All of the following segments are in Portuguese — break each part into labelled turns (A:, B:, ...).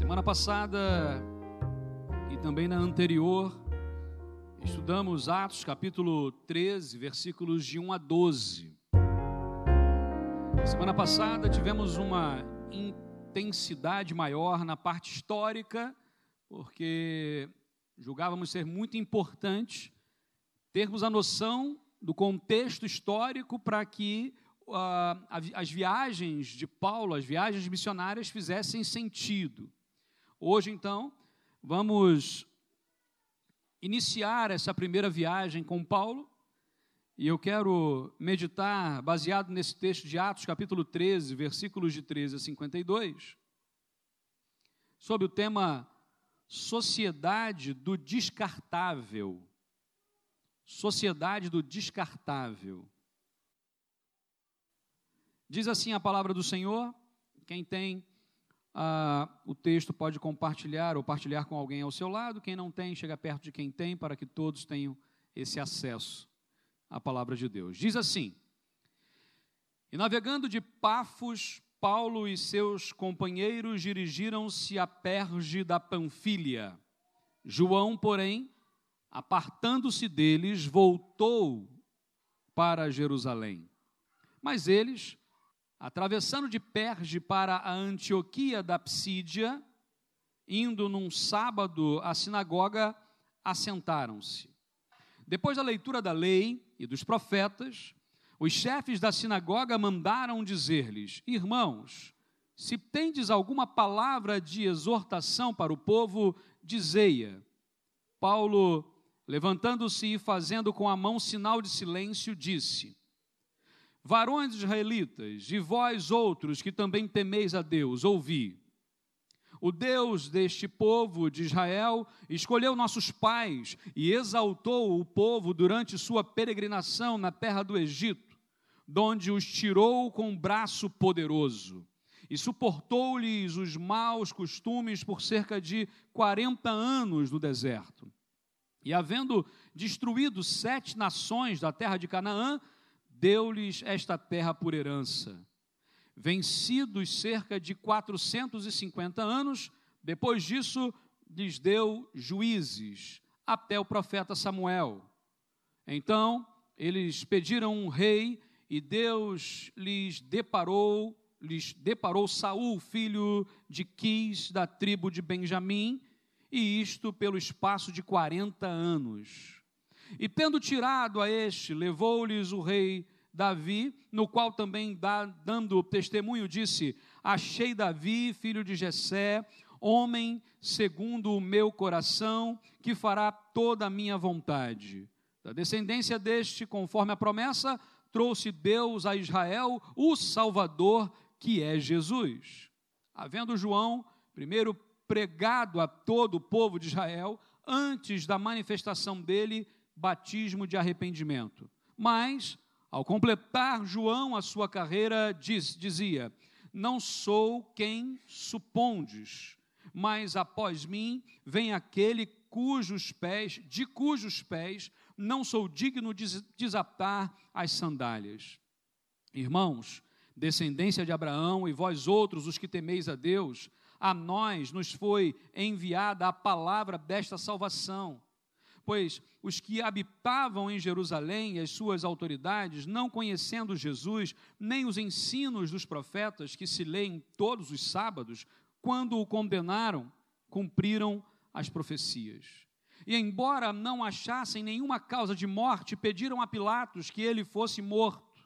A: Semana passada e também na anterior, estudamos Atos capítulo 13, versículos de 1 a 12. Semana passada tivemos uma intensidade maior na parte histórica, porque julgávamos ser muito importante termos a noção do contexto histórico para que uh, as viagens de Paulo, as viagens missionárias fizessem sentido. Hoje, então, vamos iniciar essa primeira viagem com Paulo, e eu quero meditar, baseado nesse texto de Atos, capítulo 13, versículos de 13 a 52, sobre o tema Sociedade do Descartável. Sociedade do Descartável. Diz assim a palavra do Senhor, quem tem ah, o texto pode compartilhar ou partilhar com alguém ao seu lado. Quem não tem, chega perto de quem tem, para que todos tenham esse acesso à palavra de Deus. Diz assim: E navegando de Pafos, Paulo e seus companheiros dirigiram-se a Perge da Panfilha. João, porém, apartando-se deles, voltou para Jerusalém. Mas eles, atravessando de Perge para a Antioquia da Psídia, indo num sábado à sinagoga, assentaram-se. Depois da leitura da lei e dos profetas, os chefes da sinagoga mandaram dizer-lhes: Irmãos, se tendes alguma palavra de exortação para o povo, dizei-a. Paulo, levantando-se e fazendo com a mão sinal de silêncio, disse: Varões israelitas, e vós outros que também temeis a Deus, ouvi. O Deus deste povo de Israel escolheu nossos pais e exaltou o povo durante sua peregrinação na terra do Egito, donde os tirou com um braço poderoso e suportou-lhes os maus costumes por cerca de 40 anos no deserto. E havendo destruído sete nações da terra de Canaã, deu-lhes esta terra por herança. Vencidos cerca de 450 anos, depois disso lhes deu juízes, até o profeta Samuel. Então, eles pediram um rei e Deus lhes deparou, lhes deparou Saul, filho de Quis, da tribo de Benjamim, e isto pelo espaço de 40 anos. E tendo tirado a este, levou-lhes o rei Davi, no qual também, dá, dando testemunho, disse: Achei Davi, filho de Jessé, homem segundo o meu coração, que fará toda a minha vontade. Da descendência deste, conforme a promessa, trouxe Deus a Israel o Salvador, que é Jesus. Havendo João, primeiro pregado a todo o povo de Israel, antes da manifestação dele, batismo de arrependimento. Mas, ao completar João a sua carreira, diz, dizia: Não sou quem supondes, mas após mim vem aquele cujos pés, de cujos pés não sou digno de desatar as sandálias. Irmãos, descendência de Abraão e vós outros, os que temeis a Deus, a nós nos foi enviada a palavra desta salvação pois os que habitavam em Jerusalém e as suas autoridades, não conhecendo Jesus, nem os ensinos dos profetas que se leem todos os sábados, quando o condenaram, cumpriram as profecias. E embora não achassem nenhuma causa de morte, pediram a Pilatos que ele fosse morto.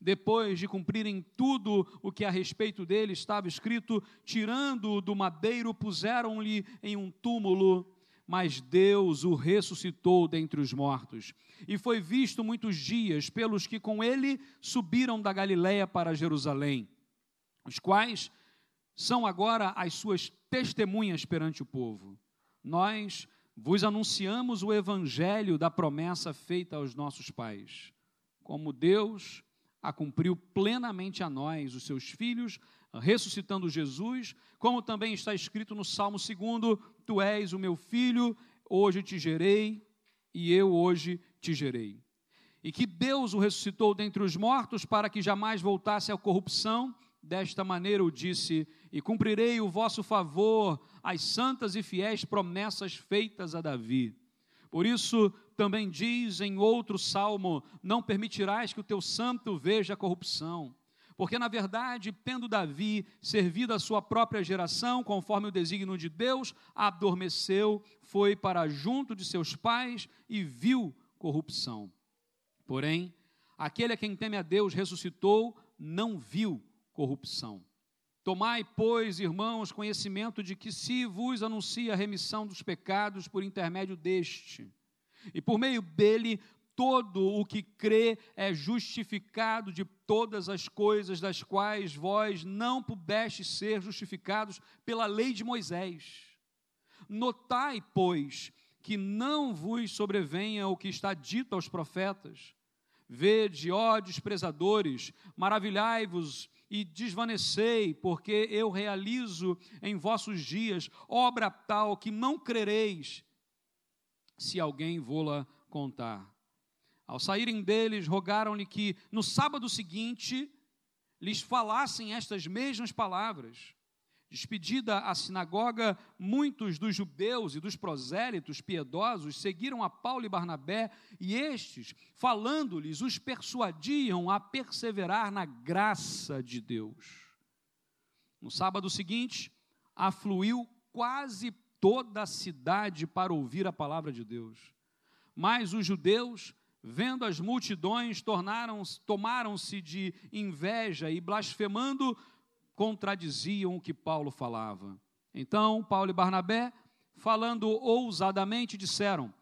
A: Depois de cumprirem tudo o que a respeito dele estava escrito, tirando-o do madeiro, puseram-lhe em um túmulo mas Deus o ressuscitou dentre os mortos, e foi visto muitos dias pelos que com ele subiram da Galiléia para Jerusalém, os quais são agora as suas testemunhas perante o povo. Nós vos anunciamos o evangelho da promessa feita aos nossos pais, como Deus a cumpriu plenamente a nós, os seus filhos, ressuscitando Jesus, como também está escrito no Salmo 2: Tu és o meu filho, hoje te gerei, e eu hoje te gerei. E que Deus o ressuscitou dentre os mortos para que jamais voltasse à corrupção, desta maneira o disse: E cumprirei o vosso favor, as santas e fiéis promessas feitas a Davi. Por isso também diz em outro salmo: Não permitirás que o teu santo veja a corrupção. Porque, na verdade, tendo Davi servido a sua própria geração, conforme o desígnio de Deus, adormeceu, foi para junto de seus pais e viu corrupção. Porém, aquele a quem teme a Deus ressuscitou, não viu corrupção. Tomai, pois, irmãos, conhecimento de que se vos anuncia a remissão dos pecados por intermédio deste, e por meio dele todo o que crê é justificado de todas as coisas das quais vós não pudestes ser justificados pela lei de Moisés. Notai, pois, que não vos sobrevenha o que está dito aos profetas. Vede, ó desprezadores, maravilhai-vos e desvanecei, porque eu realizo em vossos dias obra tal que não crereis, se alguém vô-la contar. Ao saírem deles, rogaram-lhe que no sábado seguinte lhes falassem estas mesmas palavras. Despedida a sinagoga, muitos dos judeus e dos prosélitos piedosos seguiram a Paulo e Barnabé, e estes, falando-lhes, os persuadiam a perseverar na graça de Deus. No sábado seguinte, afluiu quase toda a cidade para ouvir a palavra de Deus. Mas os judeus, vendo as multidões, tomaram-se de inveja e blasfemando, contradiziam o que Paulo falava. Então, Paulo e Barnabé, falando ousadamente, disseram: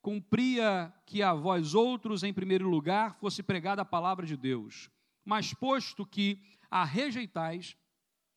A: Cumpria que a vós outros, em primeiro lugar, fosse pregada a palavra de Deus. Mas posto que a rejeitais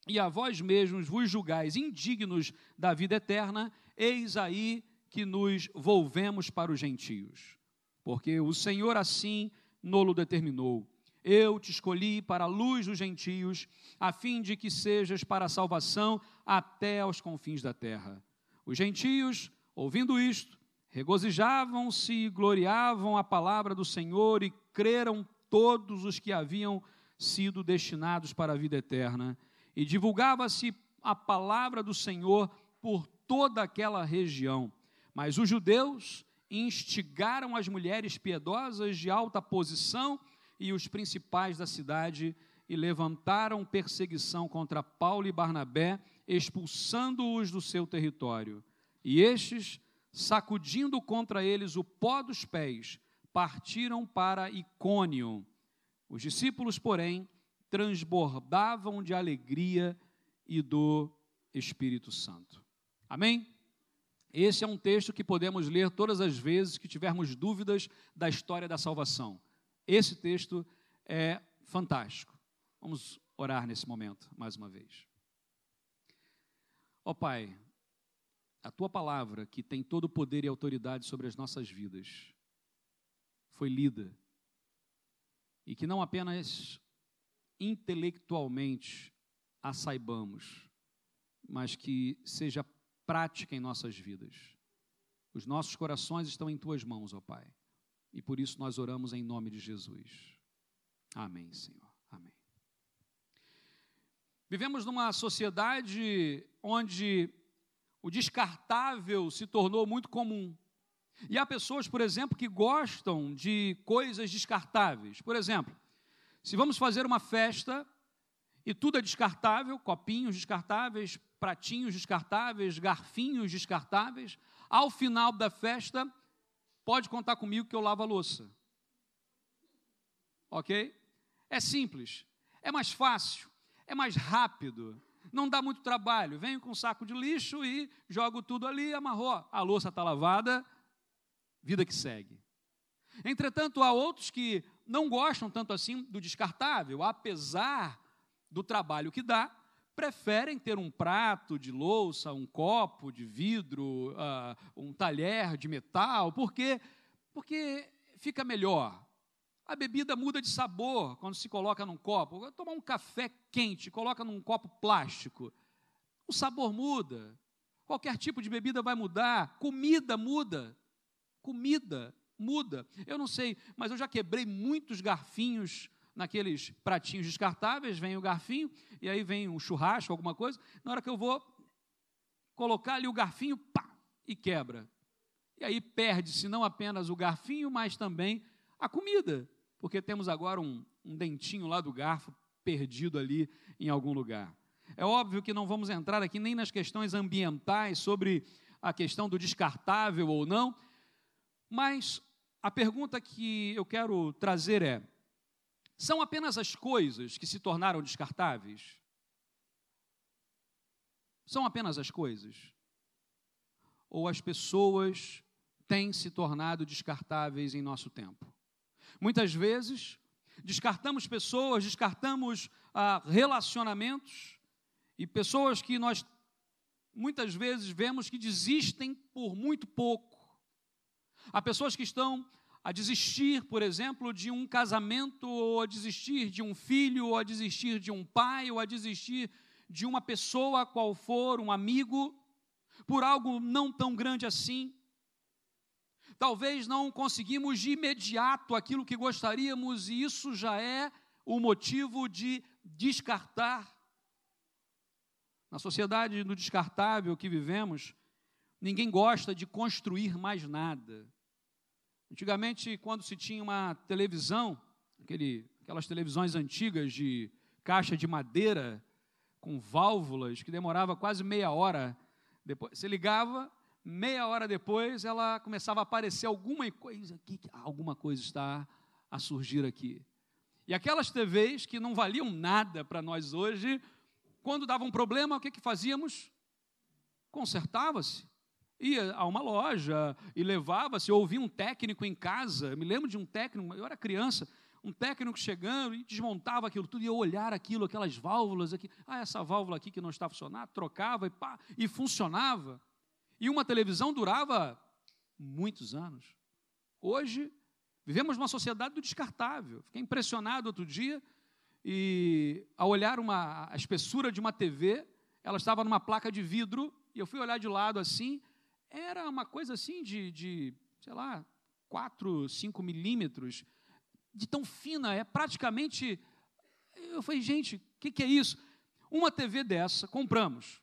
A: e a vós mesmos vos julgais indignos da vida eterna, eis aí que nos volvemos para os gentios. Porque o Senhor assim nolo determinou eu te escolhi para a luz dos gentios, a fim de que sejas para a salvação até aos confins da terra. Os gentios, ouvindo isto, regozijavam-se e gloriavam a palavra do Senhor e creram todos os que haviam sido destinados para a vida eterna. E divulgava-se a palavra do Senhor por toda aquela região. Mas os judeus instigaram as mulheres piedosas de alta posição e os principais da cidade e levantaram perseguição contra Paulo e Barnabé, expulsando-os do seu território. E estes, sacudindo contra eles o pó dos pés, partiram para Icônio. Os discípulos, porém, transbordavam de alegria e do Espírito Santo. Amém? Esse é um texto que podemos ler todas as vezes que tivermos dúvidas da história da salvação. Esse texto é fantástico. Vamos orar nesse momento, mais uma vez. Ó oh, Pai, a tua palavra, que tem todo o poder e autoridade sobre as nossas vidas, foi lida. E que não apenas intelectualmente a saibamos, mas que seja prática em nossas vidas. Os nossos corações estão em tuas mãos, ó Pai. E por isso nós oramos em nome de Jesus. Amém, Senhor. Amém. Vivemos numa sociedade onde o descartável se tornou muito comum. E há pessoas, por exemplo, que gostam de coisas descartáveis. Por exemplo, se vamos fazer uma festa e tudo é descartável, copinhos descartáveis, pratinhos descartáveis, garfinhos descartáveis, ao final da festa Pode contar comigo que eu lavo a louça. Ok? É simples, é mais fácil, é mais rápido, não dá muito trabalho. Venho com um saco de lixo e jogo tudo ali, amarrou. A louça está lavada, vida que segue. Entretanto, há outros que não gostam tanto assim do descartável, apesar do trabalho que dá, preferem ter um prato de louça, um copo de vidro, uh, um talher de metal, porque, porque fica melhor. A bebida muda de sabor quando se coloca num copo. Tomar um café quente, coloca num copo plástico. O sabor muda. Qualquer tipo de bebida vai mudar. Comida muda. Comida muda. Eu não sei, mas eu já quebrei muitos garfinhos naqueles pratinhos descartáveis, vem o garfinho, e aí vem um churrasco, alguma coisa. Na hora que eu vou colocar ali o garfinho, pá, e quebra. E aí perde-se não apenas o garfinho, mas também a comida, porque temos agora um, um dentinho lá do garfo perdido ali em algum lugar. É óbvio que não vamos entrar aqui nem nas questões ambientais sobre a questão do descartável ou não, mas a pergunta que eu quero trazer é: são apenas as coisas que se tornaram descartáveis? São apenas as coisas? Ou as pessoas têm se tornado descartáveis em nosso tempo? Muitas vezes, descartamos pessoas, descartamos ah, relacionamentos e pessoas que nós muitas vezes vemos que desistem por muito pouco. Há pessoas que estão a desistir, por exemplo, de um casamento, ou a desistir de um filho, ou a desistir de um pai, ou a desistir de uma pessoa qual for, um amigo, por algo não tão grande assim. Talvez não conseguimos de imediato aquilo que gostaríamos, e isso já é o motivo de descartar. Na sociedade do descartável que vivemos, ninguém gosta de construir mais nada. Antigamente, quando se tinha uma televisão, aquele, aquelas televisões antigas de caixa de madeira, com válvulas, que demorava quase meia hora. Depois, você ligava, meia hora depois ela começava a aparecer alguma coisa aqui, alguma coisa está a surgir aqui. E aquelas TVs que não valiam nada para nós hoje, quando dava um problema, o que, que fazíamos? Consertava-se. Ia a uma loja e levava-se, ouvia um técnico em casa. Me lembro de um técnico, eu era criança, um técnico chegando e desmontava aquilo tudo, eu olhar aquilo, aquelas válvulas aqui. Ah, essa válvula aqui que não está funcionando, trocava e pá, e funcionava. E uma televisão durava muitos anos. Hoje, vivemos numa sociedade do descartável. Fiquei impressionado outro dia e ao olhar uma, a espessura de uma TV, ela estava numa placa de vidro, e eu fui olhar de lado assim, era uma coisa assim de, de sei lá, 4, 5 milímetros, de tão fina, é praticamente. Eu falei, gente, o que, que é isso? Uma TV dessa, compramos.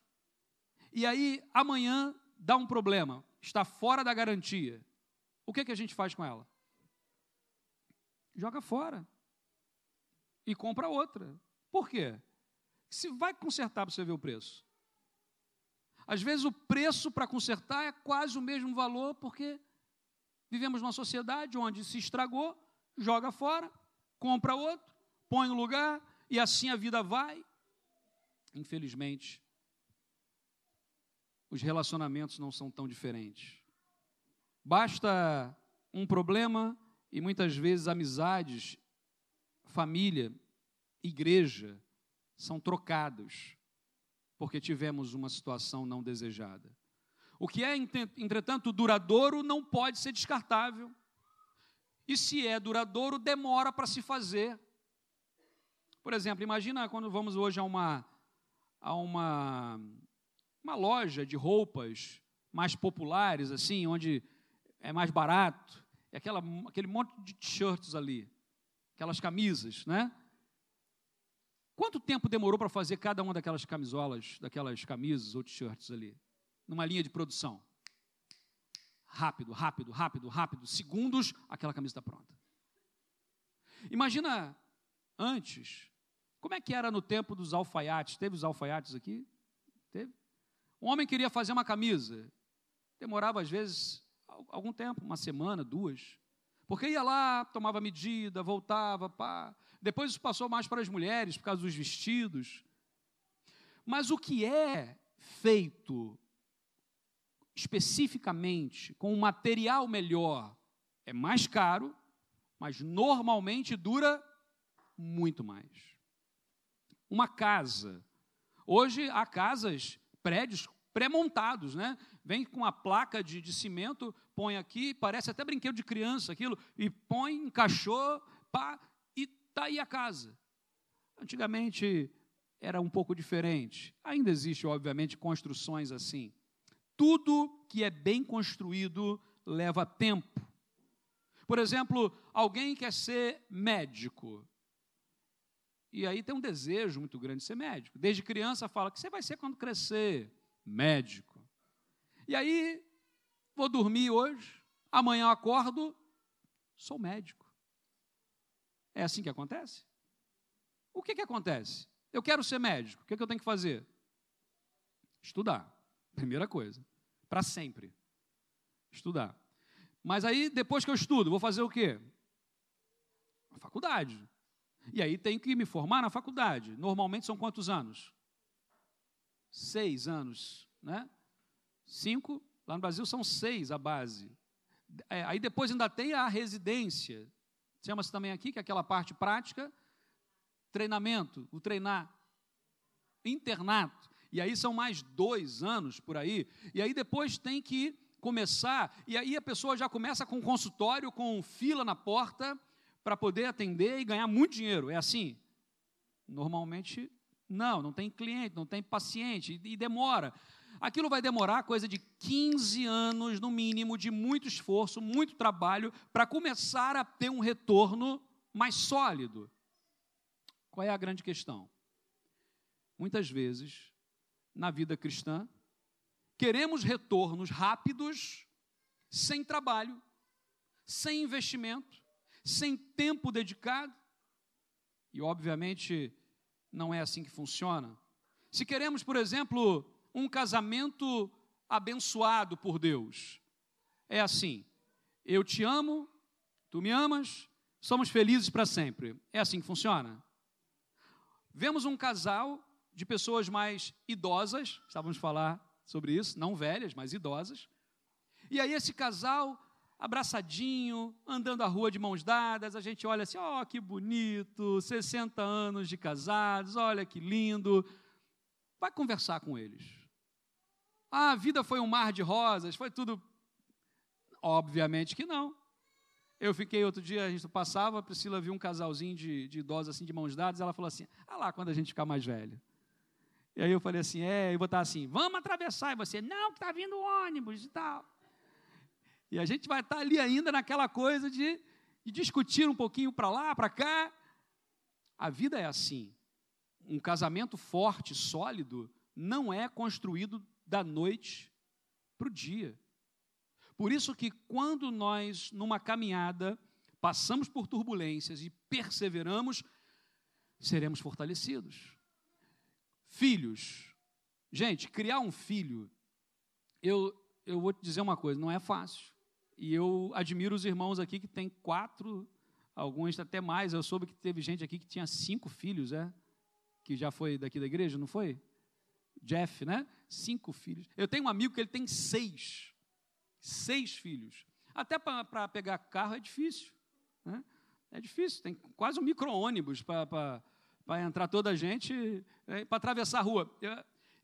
A: E aí, amanhã, dá um problema, está fora da garantia. O que, que a gente faz com ela? Joga fora e compra outra. Por quê? Se vai consertar para você ver o preço. Às vezes o preço para consertar é quase o mesmo valor, porque vivemos numa sociedade onde se estragou, joga fora, compra outro, põe no lugar e assim a vida vai. Infelizmente, os relacionamentos não são tão diferentes. Basta um problema e muitas vezes amizades família, igreja são trocados porque tivemos uma situação não desejada. O que é, entretanto, duradouro não pode ser descartável. E se é duradouro, demora para se fazer. Por exemplo, imagina quando vamos hoje a uma, a uma, uma loja de roupas mais populares, assim, onde é mais barato, é aquela, aquele monte de t-shirts ali aquelas camisas, né? Quanto tempo demorou para fazer cada uma daquelas camisolas, daquelas camisas ou t-shirts ali? Numa linha de produção. Rápido, rápido, rápido, rápido. Segundos, aquela camisa está pronta. Imagina antes, como é que era no tempo dos alfaiates? Teve os alfaiates aqui? Teve? Um homem queria fazer uma camisa. Demorava, às vezes, algum tempo, uma semana, duas. Porque ia lá, tomava medida, voltava, pá. Depois isso passou mais para as mulheres, por causa dos vestidos. Mas o que é feito especificamente com um material melhor é mais caro, mas normalmente dura muito mais. Uma casa. Hoje há casas, prédios pré-montados, né? Vem com uma placa de, de cimento, põe aqui, parece até brinquedo de criança aquilo, e põe, encaixou, pá, e está aí a casa. Antigamente era um pouco diferente. Ainda existe, obviamente, construções assim. Tudo que é bem construído leva tempo. Por exemplo, alguém quer ser médico. E aí tem um desejo muito grande de ser médico. Desde criança fala que você vai ser quando crescer médico. E aí vou dormir hoje, amanhã eu acordo, sou médico. É assim que acontece? O que, que acontece? Eu quero ser médico, o que, que eu tenho que fazer? Estudar, primeira coisa, para sempre. Estudar. Mas aí, depois que eu estudo, vou fazer o quê? A faculdade. E aí tenho que me formar na faculdade. Normalmente são quantos anos? Seis anos, né? Cinco, lá no Brasil são seis a base. É, aí depois ainda tem a residência. Chama-se também aqui, que é aquela parte prática, treinamento, o treinar, internato. E aí são mais dois anos por aí. E aí depois tem que começar, e aí a pessoa já começa com consultório, com fila na porta, para poder atender e ganhar muito dinheiro. É assim? Normalmente, não, não tem cliente, não tem paciente, e, e demora. Aquilo vai demorar coisa de 15 anos, no mínimo, de muito esforço, muito trabalho, para começar a ter um retorno mais sólido. Qual é a grande questão? Muitas vezes, na vida cristã, queremos retornos rápidos, sem trabalho, sem investimento, sem tempo dedicado. E, obviamente, não é assim que funciona. Se queremos, por exemplo, um casamento abençoado por Deus, é assim: eu te amo, tu me amas, somos felizes para sempre. É assim que funciona? Vemos um casal de pessoas mais idosas, estávamos falar sobre isso, não velhas, mas idosas. E aí esse casal abraçadinho, andando a rua de mãos dadas, a gente olha assim, ó, oh, que bonito, 60 anos de casados, olha que lindo. Vai conversar com eles. Ah, a vida foi um mar de rosas, foi tudo. Obviamente que não. Eu fiquei outro dia, a gente passava, a Priscila viu um casalzinho de, de idosos assim, de mãos dadas, ela falou assim: ah lá, quando a gente ficar mais velho. E aí eu falei assim: é, eu vou estar assim, vamos atravessar. E você, não, que está vindo o ônibus e tal. E a gente vai estar ali ainda naquela coisa de, de discutir um pouquinho para lá, para cá. A vida é assim. Um casamento forte, sólido, não é construído da noite para o dia. Por isso que quando nós, numa caminhada, passamos por turbulências e perseveramos, seremos fortalecidos. Filhos. Gente, criar um filho, eu, eu vou te dizer uma coisa, não é fácil. E eu admiro os irmãos aqui que têm quatro, alguns até mais. Eu soube que teve gente aqui que tinha cinco filhos, é? Que já foi daqui da igreja, não foi? Jeff, né? Cinco filhos. Eu tenho um amigo que ele tem seis seis filhos. Até para pegar carro é difícil. Né? É difícil, tem quase um micro-ônibus para entrar toda a gente, é, para atravessar a rua.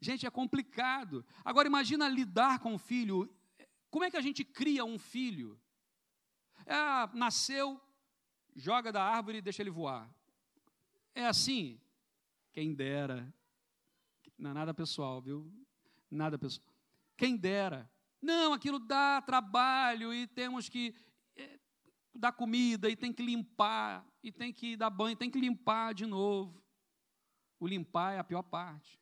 A: Gente, é complicado. Agora, imagina lidar com um filho. Como é que a gente cria um filho? É, nasceu, joga da árvore e deixa ele voar. É assim? Quem dera. Não é nada pessoal, viu? Nada pessoal. Quem dera. Não, aquilo dá trabalho e temos que é, dar comida e tem que limpar e tem que dar banho, tem que limpar de novo. O limpar é a pior parte.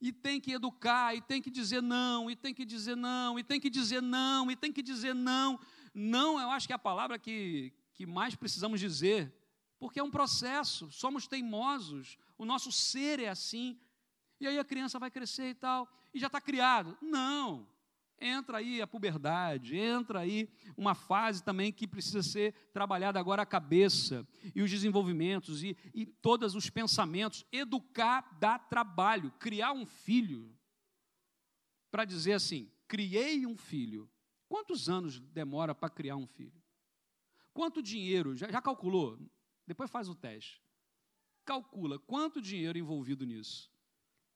A: E tem que educar, e tem que dizer não, e tem que dizer não, e tem que dizer não, e tem que dizer não. Não, eu acho que é a palavra que, que mais precisamos dizer, porque é um processo, somos teimosos, o nosso ser é assim. E aí a criança vai crescer e tal, e já está criado. Não, entra aí a puberdade, entra aí uma fase também que precisa ser trabalhada agora a cabeça e os desenvolvimentos e, e todos os pensamentos. Educar dá trabalho. Criar um filho, para dizer assim, criei um filho. Quantos anos demora para criar um filho? Quanto dinheiro? Já, já calculou? Depois faz o teste. Calcula quanto dinheiro envolvido nisso.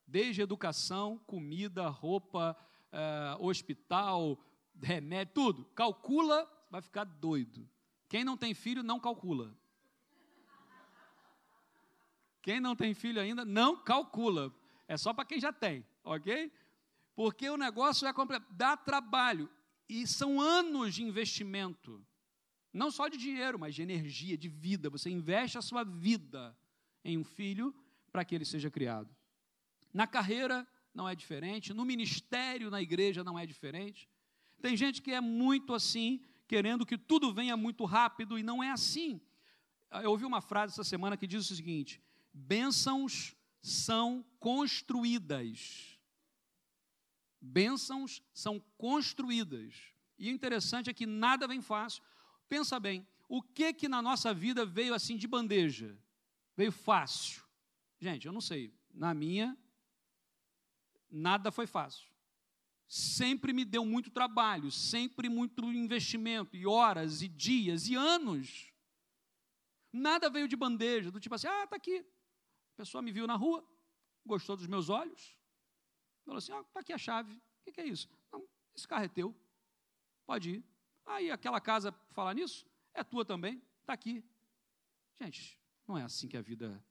A: Desde educação, comida, roupa, uh, hospital, remédio, tudo. Calcula, vai ficar doido. Quem não tem filho, não calcula. Quem não tem filho ainda, não calcula. É só para quem já tem, ok? Porque o negócio é dá trabalho. E são anos de investimento. Não só de dinheiro, mas de energia, de vida. Você investe a sua vida em um filho para que ele seja criado. Na carreira não é diferente, no ministério, na igreja não é diferente. Tem gente que é muito assim, querendo que tudo venha muito rápido e não é assim. Eu ouvi uma frase essa semana que diz o seguinte: bênçãos são construídas. Bênçãos são construídas. E o interessante é que nada vem fácil. Pensa bem, o que que na nossa vida veio assim de bandeja? Veio fácil. Gente, eu não sei. Na minha, nada foi fácil. Sempre me deu muito trabalho, sempre muito investimento, e horas, e dias, e anos. Nada veio de bandeja, do tipo assim, ah, está aqui. A pessoa me viu na rua, gostou dos meus olhos, falou assim, ah, está aqui a chave. O que, que é isso? Não, esse carro é teu, pode ir. Aí aquela casa, falar nisso, é tua também, está aqui. Gente, não é assim que a vida,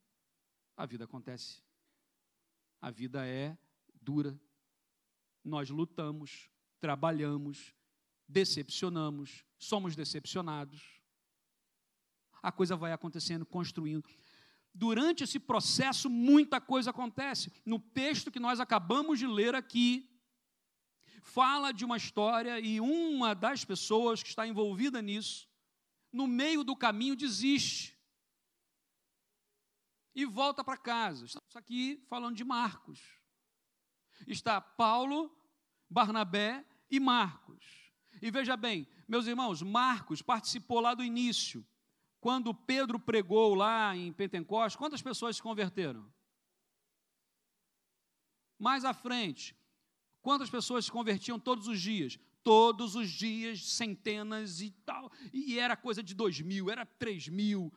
A: a vida acontece. A vida é dura. Nós lutamos, trabalhamos, decepcionamos, somos decepcionados a coisa vai acontecendo, construindo. Durante esse processo, muita coisa acontece. No texto que nós acabamos de ler aqui, fala de uma história e uma das pessoas que está envolvida nisso, no meio do caminho, desiste e volta para casa. Estamos aqui falando de Marcos. Está Paulo, Barnabé e Marcos. E veja bem, meus irmãos, Marcos participou lá do início quando Pedro pregou lá em Pentecostes, quantas pessoas se converteram? Mais à frente, quantas pessoas se convertiam todos os dias? Todos os dias, centenas e tal. E era coisa de dois mil, era três mil.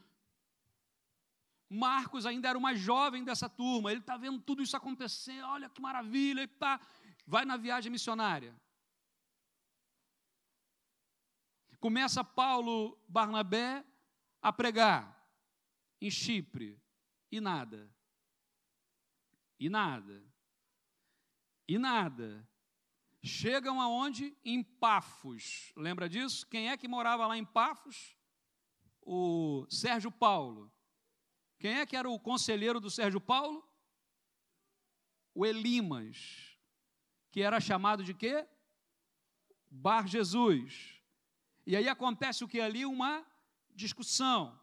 A: Marcos ainda era o mais jovem dessa turma, ele está vendo tudo isso acontecer, olha que maravilha, e tá, vai na viagem missionária. Começa Paulo Barnabé a pregar em Chipre e nada. E nada. E nada. Chegam aonde? Em Pafos. Lembra disso? Quem é que morava lá em Pafos? O Sérgio Paulo. Quem é que era o conselheiro do Sérgio Paulo? O Elimas, que era chamado de quê? Bar Jesus. E aí acontece o que ali? Uma discussão.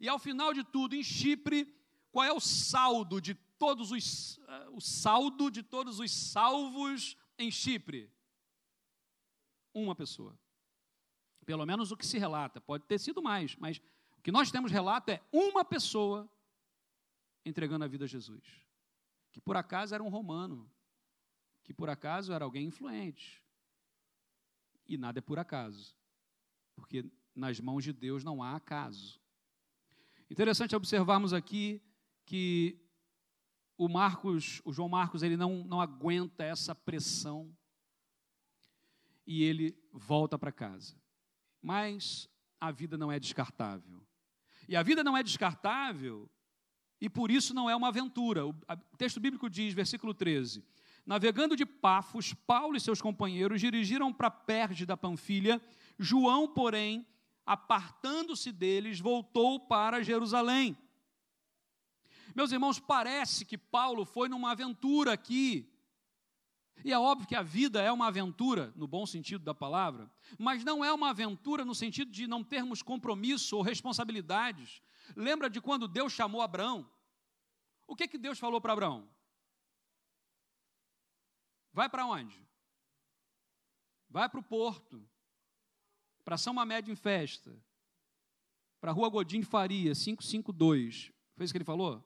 A: E ao final de tudo, em Chipre, qual é o saldo de todos os uh, o saldo de todos os salvos em Chipre? Uma pessoa. Pelo menos o que se relata, pode ter sido mais, mas o que nós temos relato é uma pessoa entregando a vida a Jesus. Que por acaso era um romano, que por acaso era alguém influente. E nada é por acaso. Porque nas mãos de Deus não há acaso. Interessante observarmos aqui que o Marcos, o João Marcos, ele não, não aguenta essa pressão e ele volta para casa. Mas a vida não é descartável. E a vida não é descartável e por isso não é uma aventura. O texto bíblico diz, versículo 13: Navegando de Pafos, Paulo e seus companheiros dirigiram para Perge da Panfilha. João, porém, apartando-se deles, voltou para Jerusalém. Meus irmãos, parece que Paulo foi numa aventura aqui. E é óbvio que a vida é uma aventura, no bom sentido da palavra, mas não é uma aventura no sentido de não termos compromisso ou responsabilidades. Lembra de quando Deus chamou Abraão? O que, que Deus falou para Abraão? Vai para onde? Vai para o porto para São Mamédio em Festa, para a Rua Godinho Faria, 552. Foi isso que ele falou?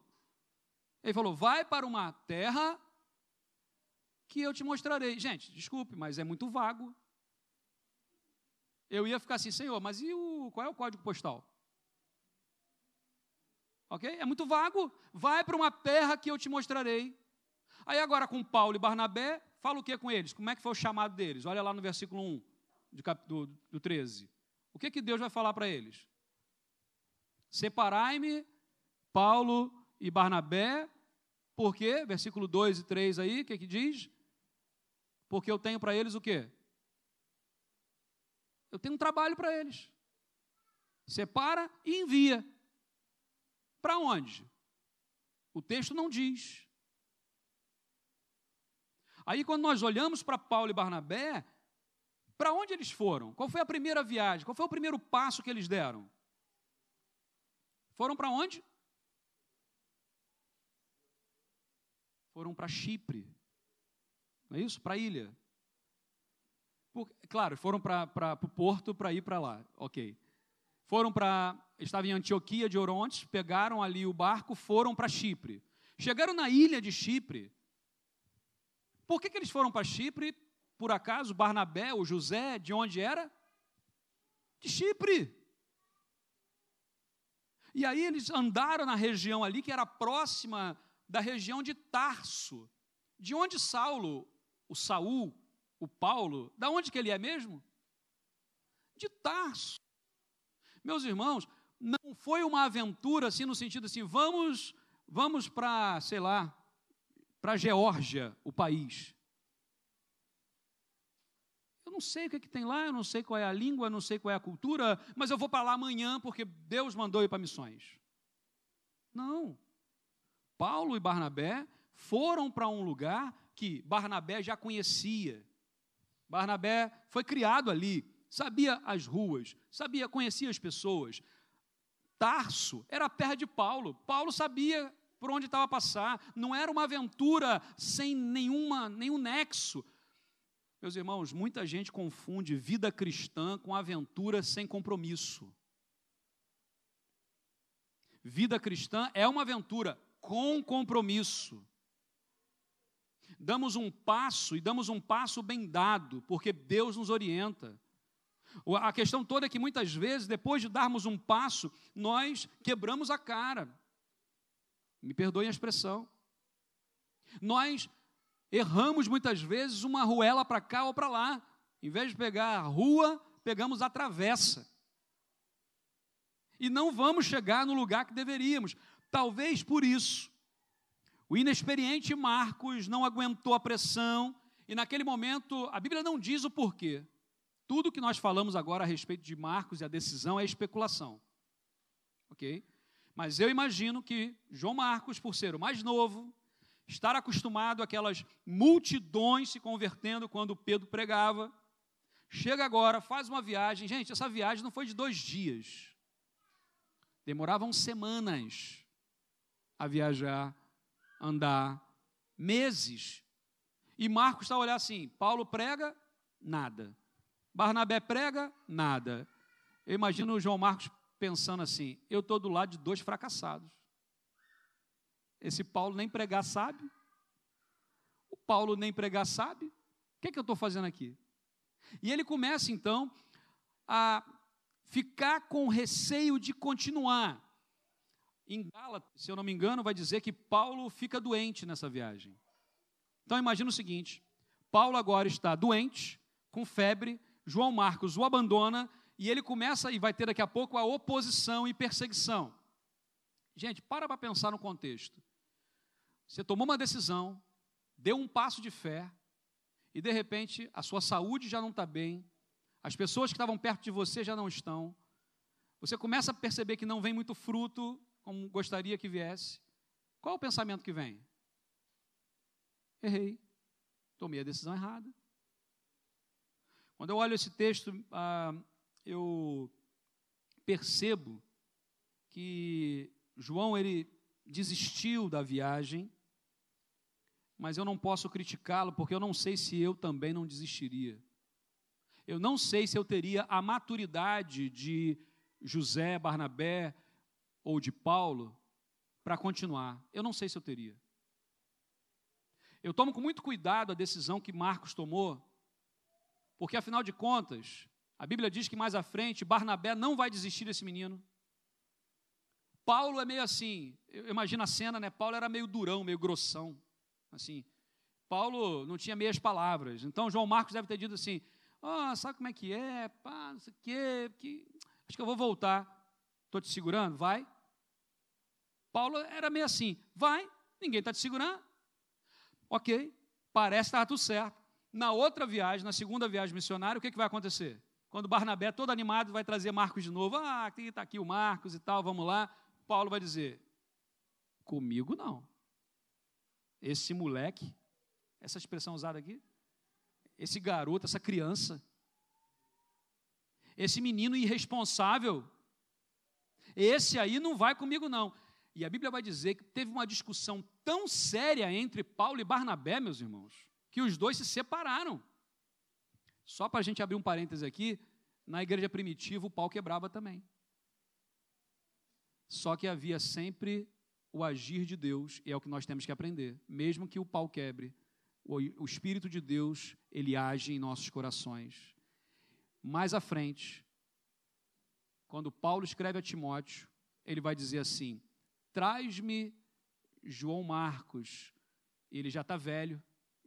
A: Ele falou: vai para uma terra que eu te mostrarei. Gente, desculpe, mas é muito vago. Eu ia ficar assim, Senhor, mas e o, qual é o código postal? Ok? É muito vago. Vai para uma terra que eu te mostrarei. Aí agora com Paulo e Barnabé, fala o que com eles? Como é que foi o chamado deles? Olha lá no versículo 1 do, do 13. O que, que Deus vai falar para eles? Separai-me, Paulo e Barnabé, porque, versículo 2 e 3 aí, o que, que diz? Porque eu tenho para eles o quê? Eu tenho um trabalho para eles. Separa e envia. Para onde? O texto não diz. Aí, quando nós olhamos para Paulo e Barnabé, para onde eles foram? Qual foi a primeira viagem? Qual foi o primeiro passo que eles deram? Foram para onde? Foram para Chipre. Não é isso? Para a ilha. Por, claro, foram para o porto para ir para lá. Ok. Foram para. Estavam em Antioquia de Orontes, pegaram ali o barco, foram para Chipre. Chegaram na ilha de Chipre. Por que, que eles foram para Chipre? Por acaso, Barnabé, o José, de onde era? De Chipre. E aí eles andaram na região ali que era próxima da região de Tarso. De onde Saulo, o Saul, o Paulo, da onde que ele é mesmo? De Tarso. Meus irmãos, não foi uma aventura assim no sentido assim, vamos, vamos para, sei lá, para Geórgia, o país. Eu não sei o que, é que tem lá, eu não sei qual é a língua, eu não sei qual é a cultura, mas eu vou para lá amanhã porque Deus mandou ir para missões. Não. Paulo e Barnabé foram para um lugar que Barnabé já conhecia. Barnabé foi criado ali, sabia as ruas, sabia, conhecia as pessoas. Tarso era perto de Paulo. Paulo sabia por onde estava a passar. Não era uma aventura sem nenhuma, nenhum nexo. Meus irmãos, muita gente confunde vida cristã com aventura sem compromisso. Vida cristã é uma aventura com compromisso damos um passo e damos um passo bem dado, porque Deus nos orienta. A questão toda é que muitas vezes, depois de darmos um passo, nós quebramos a cara. Me perdoem a expressão. Nós erramos muitas vezes uma ruela para cá ou para lá. Em vez de pegar a rua, pegamos a travessa. E não vamos chegar no lugar que deveríamos. Talvez por isso o inexperiente Marcos não aguentou a pressão e, naquele momento, a Bíblia não diz o porquê. Tudo que nós falamos agora a respeito de Marcos e a decisão é especulação. Ok? Mas eu imagino que João Marcos, por ser o mais novo, estar acostumado àquelas multidões se convertendo quando Pedro pregava, chega agora, faz uma viagem. Gente, essa viagem não foi de dois dias. Demoravam semanas a viajar andar meses. E Marcos está a olhar assim: Paulo prega, nada. Barnabé prega, nada. Eu imagino o João Marcos pensando assim: eu estou do lado de dois fracassados. Esse Paulo nem pregar sabe. O Paulo nem pregar sabe. O que, é que eu estou fazendo aqui? E ele começa então a ficar com receio de continuar. Em Gálatas, se eu não me engano, vai dizer que Paulo fica doente nessa viagem. Então imagina o seguinte: Paulo agora está doente, com febre, João Marcos o abandona e ele começa e vai ter daqui a pouco a oposição e perseguição. Gente, para para pensar no contexto. Você tomou uma decisão, deu um passo de fé e de repente a sua saúde já não está bem, as pessoas que estavam perto de você já não estão. Você começa a perceber que não vem muito fruto como gostaria que viesse, qual é o pensamento que vem? Errei, tomei a decisão errada. Quando eu olho esse texto, ah, eu percebo que João ele desistiu da viagem, mas eu não posso criticá-lo porque eu não sei se eu também não desistiria. Eu não sei se eu teria a maturidade de José, Barnabé, ou de Paulo para continuar. Eu não sei se eu teria. Eu tomo com muito cuidado a decisão que Marcos tomou, porque afinal de contas, a Bíblia diz que mais à frente Barnabé não vai desistir desse menino. Paulo é meio assim, eu imagino a cena, né? Paulo era meio durão, meio grossão, assim. Paulo não tinha meias palavras. Então João Marcos deve ter dito assim: "Ah, oh, sabe como é que é? Pá, não sei o quê, que acho que eu vou voltar. Estou te segurando, vai. Paulo era meio assim: vai, ninguém está te segurando. Ok, parece estava tudo certo. Na outra viagem, na segunda viagem missionária, o que, que vai acontecer? Quando Barnabé, todo animado, vai trazer Marcos de novo. Ah, está aqui o Marcos e tal, vamos lá. Paulo vai dizer: Comigo não. Esse moleque, essa expressão usada aqui, esse garoto, essa criança, esse menino irresponsável, esse aí não vai comigo não. E a Bíblia vai dizer que teve uma discussão tão séria entre Paulo e Barnabé, meus irmãos, que os dois se separaram. Só para a gente abrir um parêntese aqui, na igreja primitiva o pau quebrava também. Só que havia sempre o agir de Deus, e é o que nós temos que aprender. Mesmo que o pau quebre, o, Espírito de Deus, ele age em nossos corações. Mais à frente, quando Paulo escreve a Timóteo, ele vai dizer assim: traz-me João Marcos. Ele já está velho,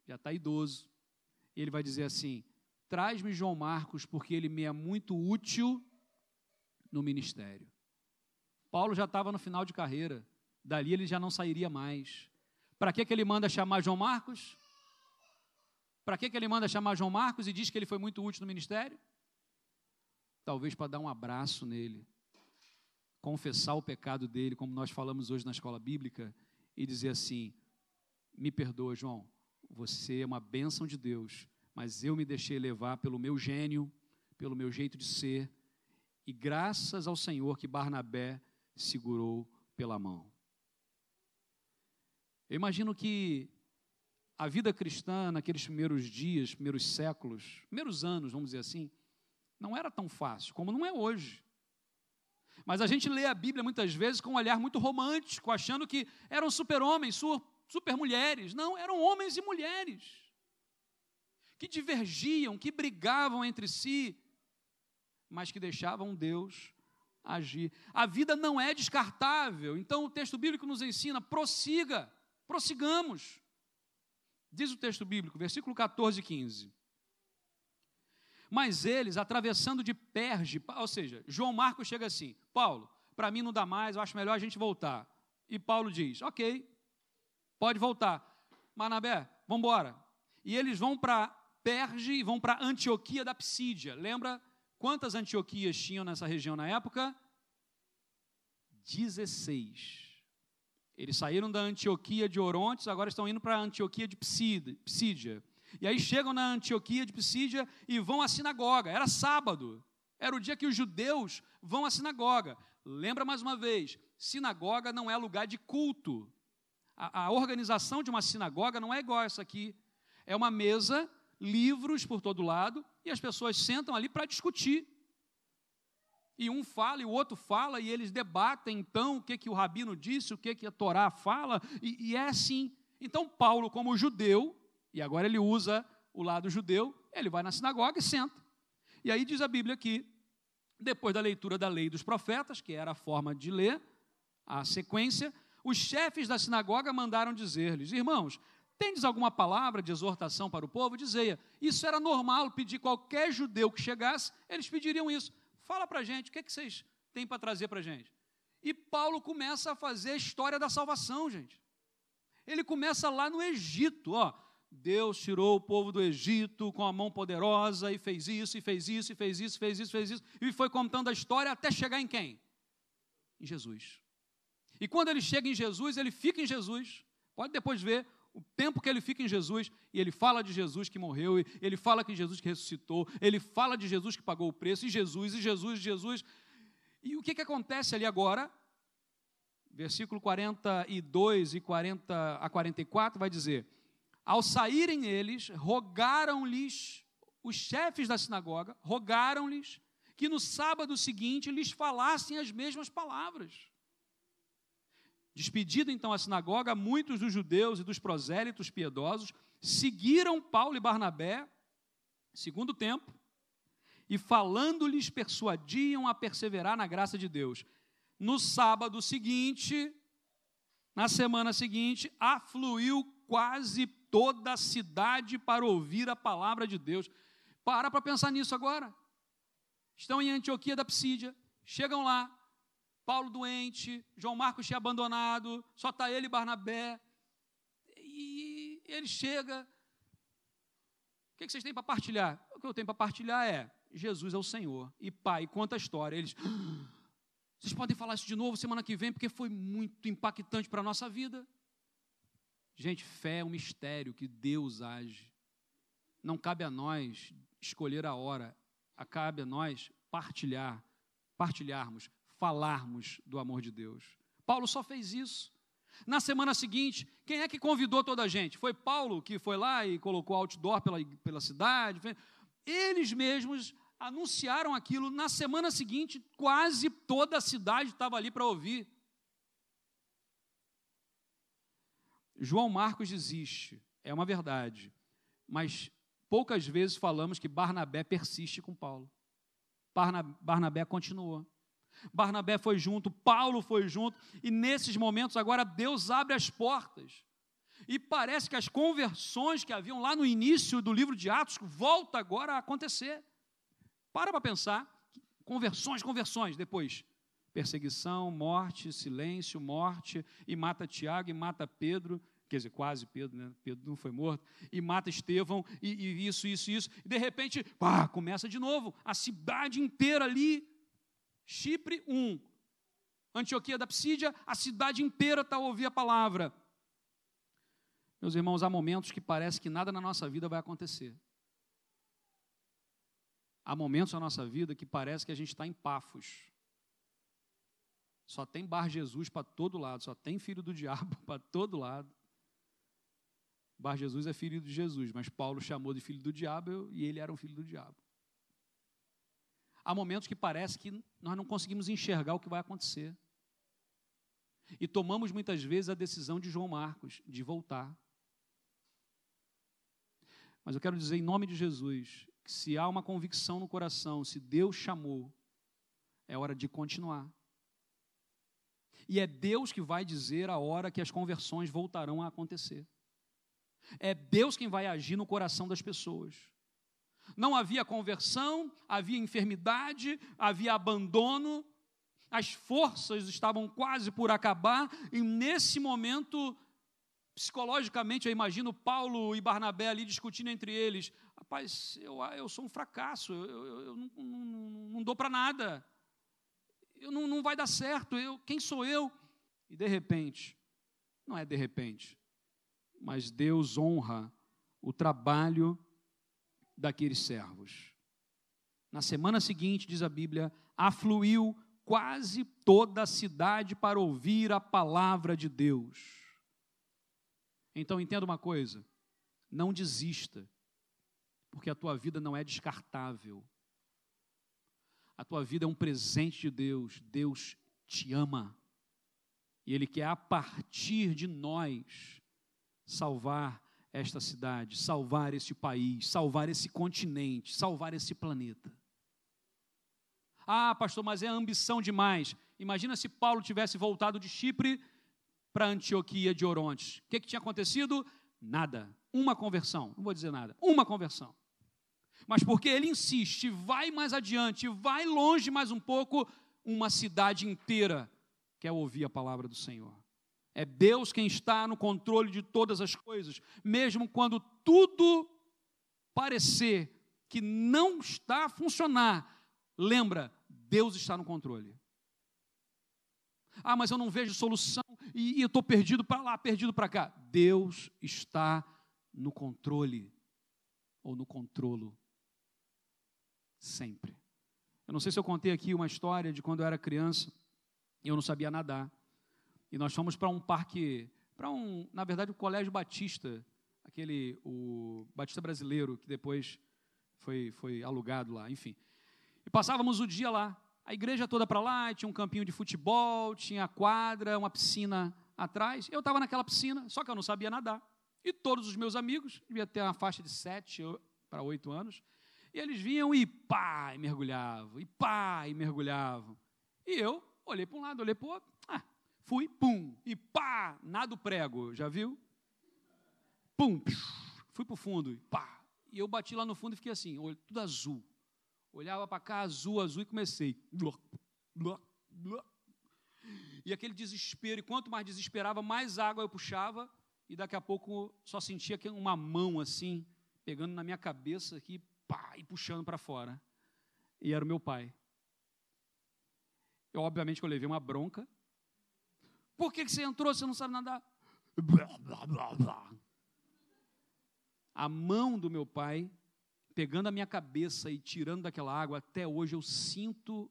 A: já está idoso. Ele vai dizer assim: traz-me João Marcos, porque ele me é muito útil no ministério. Paulo já estava no final de carreira, dali ele já não sairia mais. Para que, que ele manda chamar João Marcos? Para que, que ele manda chamar João Marcos e diz que ele foi muito útil no ministério? Talvez para dar um abraço nele, confessar o pecado dele, como nós falamos hoje na escola bíblica, e dizer assim: Me perdoa, João, você é uma bênção de Deus, mas eu me deixei levar pelo meu gênio, pelo meu jeito de ser, e graças ao Senhor que Barnabé segurou pela mão. Eu imagino que a vida cristã naqueles primeiros dias, primeiros séculos, primeiros anos, vamos dizer assim, não era tão fácil como não é hoje. Mas a gente lê a Bíblia muitas vezes com um olhar muito romântico, achando que eram super-homens, super-mulheres. Não, eram homens e mulheres que divergiam, que brigavam entre si, mas que deixavam Deus agir. A vida não é descartável, então o texto bíblico nos ensina: prossiga, prossigamos. Diz o texto bíblico, versículo 14 e 15. Mas eles, atravessando de Perge, ou seja, João Marcos chega assim: Paulo, para mim não dá mais, eu acho melhor a gente voltar. E Paulo diz: Ok, pode voltar. Manabé, vamos embora. E eles vão para Perge e vão para Antioquia da Psídia. Lembra quantas Antioquias tinham nessa região na época? 16. Eles saíram da Antioquia de Orontes, agora estão indo para a Antioquia de Psídia. E aí chegam na Antioquia de Psídia e vão à sinagoga. Era sábado. Era o dia que os judeus vão à sinagoga. Lembra mais uma vez: sinagoga não é lugar de culto. A, a organização de uma sinagoga não é igual a essa aqui. É uma mesa, livros por todo lado, e as pessoas sentam ali para discutir. E um fala e o outro fala, e eles debatem então o que, que o rabino disse, o que, que a Torá fala, e, e é assim. Então, Paulo, como judeu, e agora ele usa o lado judeu, ele vai na sinagoga e senta. E aí diz a Bíblia que, depois da leitura da lei dos profetas, que era a forma de ler, a sequência, os chefes da sinagoga mandaram dizer-lhes: Irmãos, tendes alguma palavra de exortação para o povo? Dizia. Isso era normal, pedir qualquer judeu que chegasse, eles pediriam isso. Fala para a gente, o que, é que vocês têm para trazer para a gente? E Paulo começa a fazer a história da salvação, gente. Ele começa lá no Egito, ó. Deus tirou o povo do Egito com a mão poderosa e fez isso, e fez isso, e fez isso, fez isso, fez isso, e foi contando a história até chegar em quem? Em Jesus. E quando ele chega em Jesus, ele fica em Jesus. Pode depois ver o tempo que ele fica em Jesus, e ele fala de Jesus que morreu, ele fala que Jesus que ressuscitou, ele fala de Jesus que pagou o preço, e Jesus, e Jesus, e Jesus. E o que, que acontece ali agora? Versículo 42 e 40 a 44 vai dizer: ao saírem eles, rogaram-lhes, os chefes da sinagoga, rogaram-lhes que no sábado seguinte lhes falassem as mesmas palavras. Despedida então a sinagoga, muitos dos judeus e dos prosélitos piedosos seguiram Paulo e Barnabé, segundo tempo, e falando-lhes persuadiam a perseverar na graça de Deus. No sábado seguinte, na semana seguinte, afluiu quase toda a cidade para ouvir a palavra de Deus. Para para pensar nisso agora. Estão em Antioquia da Psídia, chegam lá, Paulo doente, João Marcos tinha abandonado, só está ele e Barnabé. E ele chega. O que vocês têm para partilhar? O que eu tenho para partilhar é: Jesus é o Senhor. E pai, conta a história. Eles. Vocês podem falar isso de novo semana que vem, porque foi muito impactante para a nossa vida. Gente, fé é um mistério que Deus age. Não cabe a nós escolher a hora, cabe a nós partilhar, partilharmos, falarmos do amor de Deus. Paulo só fez isso. Na semana seguinte, quem é que convidou toda a gente? Foi Paulo que foi lá e colocou outdoor pela, pela cidade. Eles mesmos anunciaram aquilo. Na semana seguinte, quase toda a cidade estava ali para ouvir. João Marcos desiste, é uma verdade, mas poucas vezes falamos que Barnabé persiste com Paulo. Barnabé continuou. Barnabé foi junto, Paulo foi junto, e nesses momentos agora Deus abre as portas. E parece que as conversões que haviam lá no início do livro de Atos volta agora a acontecer. Para para pensar, conversões, conversões, depois perseguição, morte, silêncio, morte, e mata Tiago, e mata Pedro, quer dizer, quase Pedro, né? Pedro não foi morto, e mata Estevão, e, e isso, isso, isso, e de repente, pá, começa de novo, a cidade inteira ali, Chipre, um, Antioquia da Psídia, a cidade inteira está a ouvir a palavra. Meus irmãos, há momentos que parece que nada na nossa vida vai acontecer. Há momentos na nossa vida que parece que a gente está em Pafos. Só tem Bar Jesus para todo lado, só tem filho do diabo para todo lado. Bar Jesus é filho de Jesus, mas Paulo chamou de filho do diabo e ele era um filho do diabo. Há momentos que parece que nós não conseguimos enxergar o que vai acontecer. E tomamos muitas vezes a decisão de João Marcos de voltar. Mas eu quero dizer em nome de Jesus, que se há uma convicção no coração, se Deus chamou, é hora de continuar. E é Deus que vai dizer a hora que as conversões voltarão a acontecer. É Deus quem vai agir no coração das pessoas. Não havia conversão, havia enfermidade, havia abandono, as forças estavam quase por acabar, e nesse momento, psicologicamente, eu imagino Paulo e Barnabé ali discutindo entre eles: rapaz, eu, eu sou um fracasso, eu, eu, eu não, não, não, dou para nada, eu não, não vai dar certo, eu, quem sou eu? E de repente, não é de repente, mas Deus honra o trabalho daqueles servos. Na semana seguinte, diz a Bíblia, afluiu quase toda a cidade para ouvir a palavra de Deus. Então entenda uma coisa: não desista porque a tua vida não é descartável. A tua vida é um presente de Deus. Deus te ama. E Ele quer, a partir de nós, salvar esta cidade, salvar este país, salvar esse continente, salvar esse planeta. Ah, pastor, mas é ambição demais. Imagina se Paulo tivesse voltado de Chipre para Antioquia de Orontes. O que, que tinha acontecido? Nada. Uma conversão. Não vou dizer nada. Uma conversão mas porque ele insiste, vai mais adiante, vai longe mais um pouco, uma cidade inteira quer ouvir a palavra do Senhor. É Deus quem está no controle de todas as coisas, mesmo quando tudo parecer que não está a funcionar. Lembra, Deus está no controle. Ah, mas eu não vejo solução e, e eu estou perdido para lá, perdido para cá. Deus está no controle ou no controlo sempre. Eu não sei se eu contei aqui uma história de quando eu era criança e eu não sabia nadar. E nós fomos para um parque, para um, na verdade, o Colégio Batista, aquele, o Batista Brasileiro, que depois foi, foi alugado lá, enfim. E passávamos o dia lá, a igreja toda para lá, tinha um campinho de futebol, tinha quadra, uma piscina atrás. Eu estava naquela piscina, só que eu não sabia nadar. E todos os meus amigos, devia ter uma faixa de sete para oito anos, e eles vinham e pá, e mergulhavam, e pá, e mergulhavam. E eu olhei para um lado, olhei para o outro, ah, fui, pum, e pá, nada prego, já viu? Pum, fui para o fundo, e pá. E eu bati lá no fundo e fiquei assim, tudo azul. Olhava para cá, azul, azul, e comecei. E aquele desespero, e quanto mais desesperava, mais água eu puxava, e daqui a pouco só sentia uma mão assim, pegando na minha cabeça aqui, pá, e puxando para fora. E era o meu pai. Eu, obviamente, eu levei uma bronca. Por que, que você entrou? Você não sabe nadar? Blá, blá, blá, blá. A mão do meu pai, pegando a minha cabeça e tirando daquela água, até hoje eu sinto.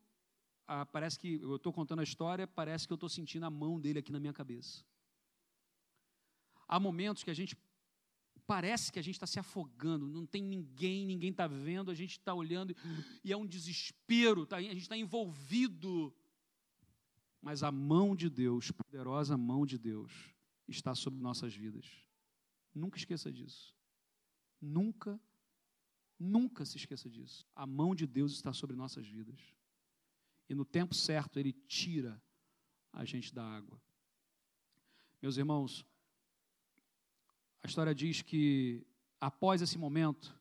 A: Ah, parece que eu estou contando a história, parece que eu estou sentindo a mão dele aqui na minha cabeça. Há momentos que a gente parece que a gente está se afogando, não tem ninguém, ninguém está vendo, a gente está olhando e é um desespero, tá, a gente está envolvido. Mas a mão de Deus, poderosa mão de Deus, está sobre nossas vidas. Nunca esqueça disso. Nunca, nunca se esqueça disso. A mão de Deus está sobre nossas vidas. E no tempo certo, Ele tira a gente da água. Meus irmãos, a história diz que após esse momento,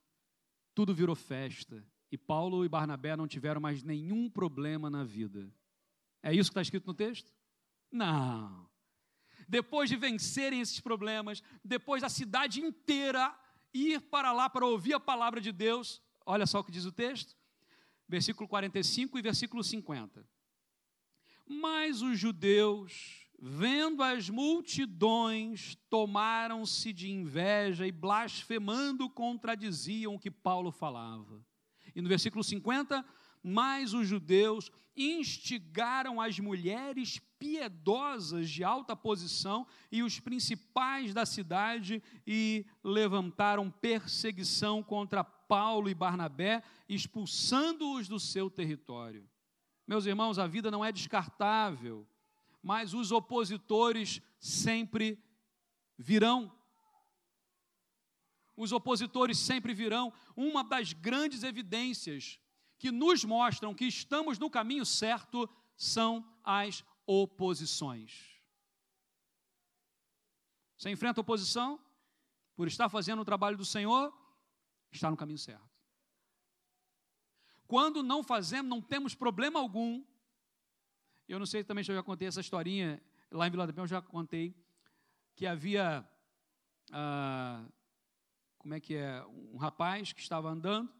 A: tudo virou festa e Paulo e Barnabé não tiveram mais nenhum problema na vida. É isso que está escrito no texto? Não. Depois de vencerem esses problemas, depois da cidade inteira ir para lá para ouvir a palavra de Deus, olha só o que diz o texto, versículo 45 e versículo 50. Mas os judeus vendo as multidões, tomaram-se de inveja e blasfemando contradiziam o que Paulo falava. E no versículo 50, mas os judeus instigaram as mulheres piedosas de alta posição e os principais da cidade e levantaram perseguição contra Paulo e Barnabé, expulsando-os do seu território. Meus irmãos, a vida não é descartável mas os opositores sempre virão. Os opositores sempre virão. Uma das grandes evidências que nos mostram que estamos no caminho certo são as oposições. Você enfrenta oposição por estar fazendo o trabalho do Senhor, está no caminho certo. Quando não fazemos, não temos problema algum eu não sei também se eu já contei essa historinha, lá em Vila do Pé eu já contei, que havia, ah, como é que é, um rapaz que estava andando,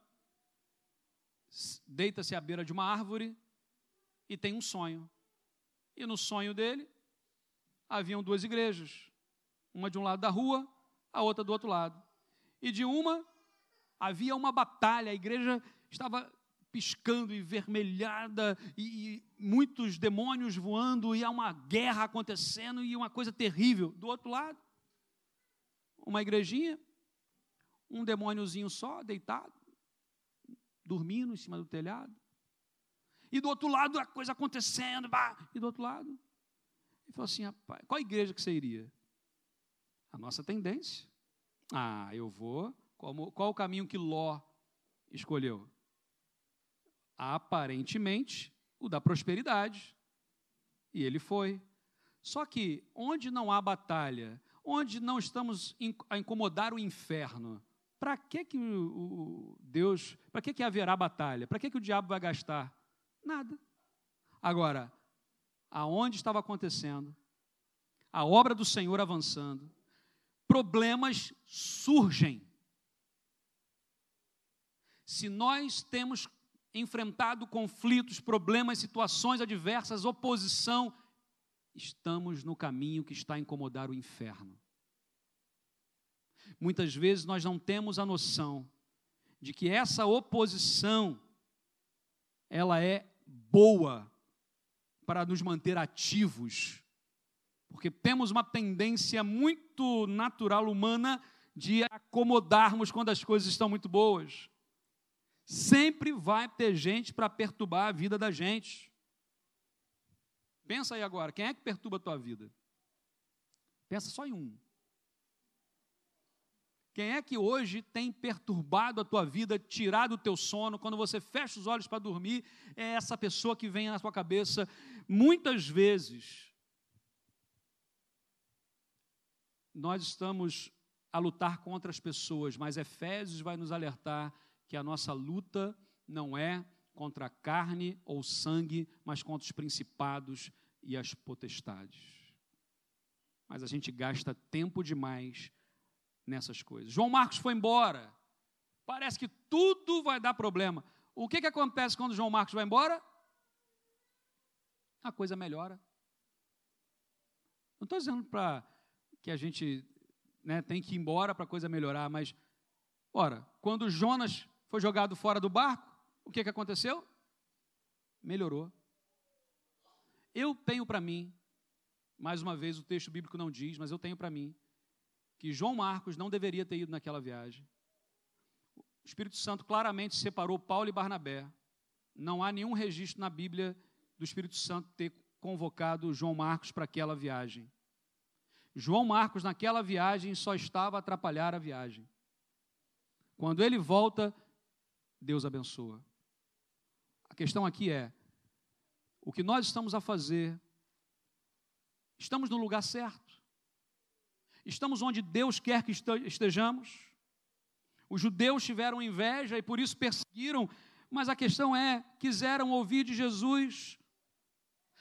A: deita-se à beira de uma árvore e tem um sonho. E no sonho dele, haviam duas igrejas, uma de um lado da rua, a outra do outro lado. E de uma havia uma batalha, a igreja estava piscando e vermelhada, e, e, muitos demônios voando, e há uma guerra acontecendo, e uma coisa terrível. Do outro lado, uma igrejinha, um demôniozinho só, deitado, dormindo em cima do telhado. E do outro lado, a coisa acontecendo, bah, e do outro lado. Ele falou assim: rapaz, qual igreja que você iria? A nossa tendência. Ah, eu vou. Qual, qual o caminho que Ló escolheu? Aparentemente, o da prosperidade. E ele foi. Só que onde não há batalha, onde não estamos a incomodar o inferno, para que que o, Deus, para que que haverá batalha? Para que que o diabo vai gastar? Nada. Agora, aonde estava acontecendo? A obra do Senhor avançando. Problemas surgem. Se nós temos enfrentado conflitos, problemas, situações adversas, oposição, estamos no caminho que está a incomodar o inferno. Muitas vezes nós não temos a noção de que essa oposição ela é boa para nos manter ativos, porque temos uma tendência muito natural humana de acomodarmos quando as coisas estão muito boas. Sempre vai ter gente para perturbar a vida da gente. Pensa aí agora, quem é que perturba a tua vida? Pensa só em um. Quem é que hoje tem perturbado a tua vida, tirado o teu sono, quando você fecha os olhos para dormir, é essa pessoa que vem na tua cabeça. Muitas vezes, nós estamos a lutar contra as pessoas, mas Efésios vai nos alertar que a nossa luta não é contra a carne ou sangue, mas contra os principados e as potestades. Mas a gente gasta tempo demais nessas coisas. João Marcos foi embora. Parece que tudo vai dar problema. O que, que acontece quando João Marcos vai embora? a coisa melhora. Não estou dizendo para que a gente né, tem que ir embora para a coisa melhorar, mas, ora, quando Jonas foi jogado fora do barco, o que, que aconteceu? Melhorou. Eu tenho para mim, mais uma vez o texto bíblico não diz, mas eu tenho para mim, que João Marcos não deveria ter ido naquela viagem. O Espírito Santo claramente separou Paulo e Barnabé. Não há nenhum registro na Bíblia do Espírito Santo ter convocado João Marcos para aquela viagem. João Marcos, naquela viagem, só estava a atrapalhar a viagem. Quando ele volta, Deus abençoa. A questão aqui é: o que nós estamos a fazer, estamos no lugar certo? Estamos onde Deus quer que estejamos? Os judeus tiveram inveja e por isso perseguiram, mas a questão é: quiseram ouvir de Jesus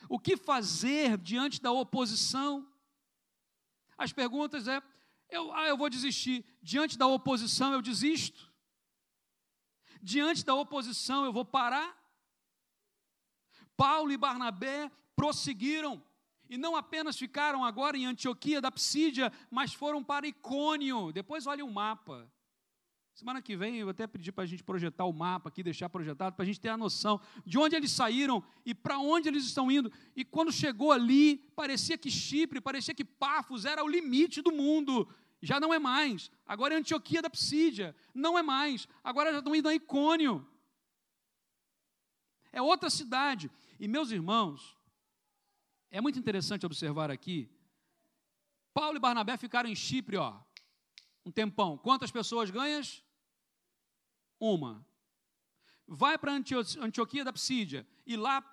A: o que fazer diante da oposição? As perguntas é: eu, ah, eu vou desistir. Diante da oposição, eu desisto. Diante da oposição, eu vou parar. Paulo e Barnabé prosseguiram e não apenas ficaram agora em Antioquia da Psídia, mas foram para Icônio. Depois olhe o mapa. Semana que vem eu até pedi para a gente projetar o mapa aqui, deixar projetado, para a gente ter a noção de onde eles saíram e para onde eles estão indo. E quando chegou ali, parecia que Chipre, parecia que Pafos era o limite do mundo. Já não é mais. Agora é Antioquia da Psídia. Não é mais. Agora já estão indo a Icônio. É outra cidade. E meus irmãos, é muito interessante observar aqui. Paulo e Barnabé ficaram em Chipre, ó, um tempão. Quantas pessoas ganhas? uma. Vai para Antioquia da Psídia e lá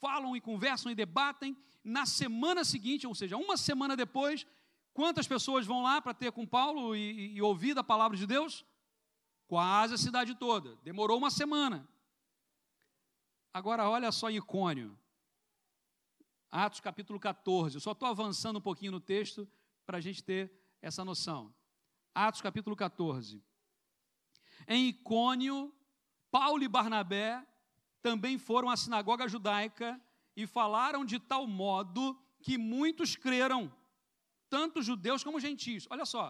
A: falam e conversam e debatem. Na semana seguinte, ou seja, uma semana depois, quantas pessoas vão lá para ter com Paulo e, e ouvir da palavra de Deus? Quase a cidade toda. Demorou uma semana. Agora, olha só Icônio. Atos capítulo 14. Eu só estou avançando um pouquinho no texto para a gente ter essa noção. Atos capítulo 14. Em Icônio, Paulo e Barnabé também foram à sinagoga judaica e falaram de tal modo que muitos creram, tanto judeus como gentios. Olha só,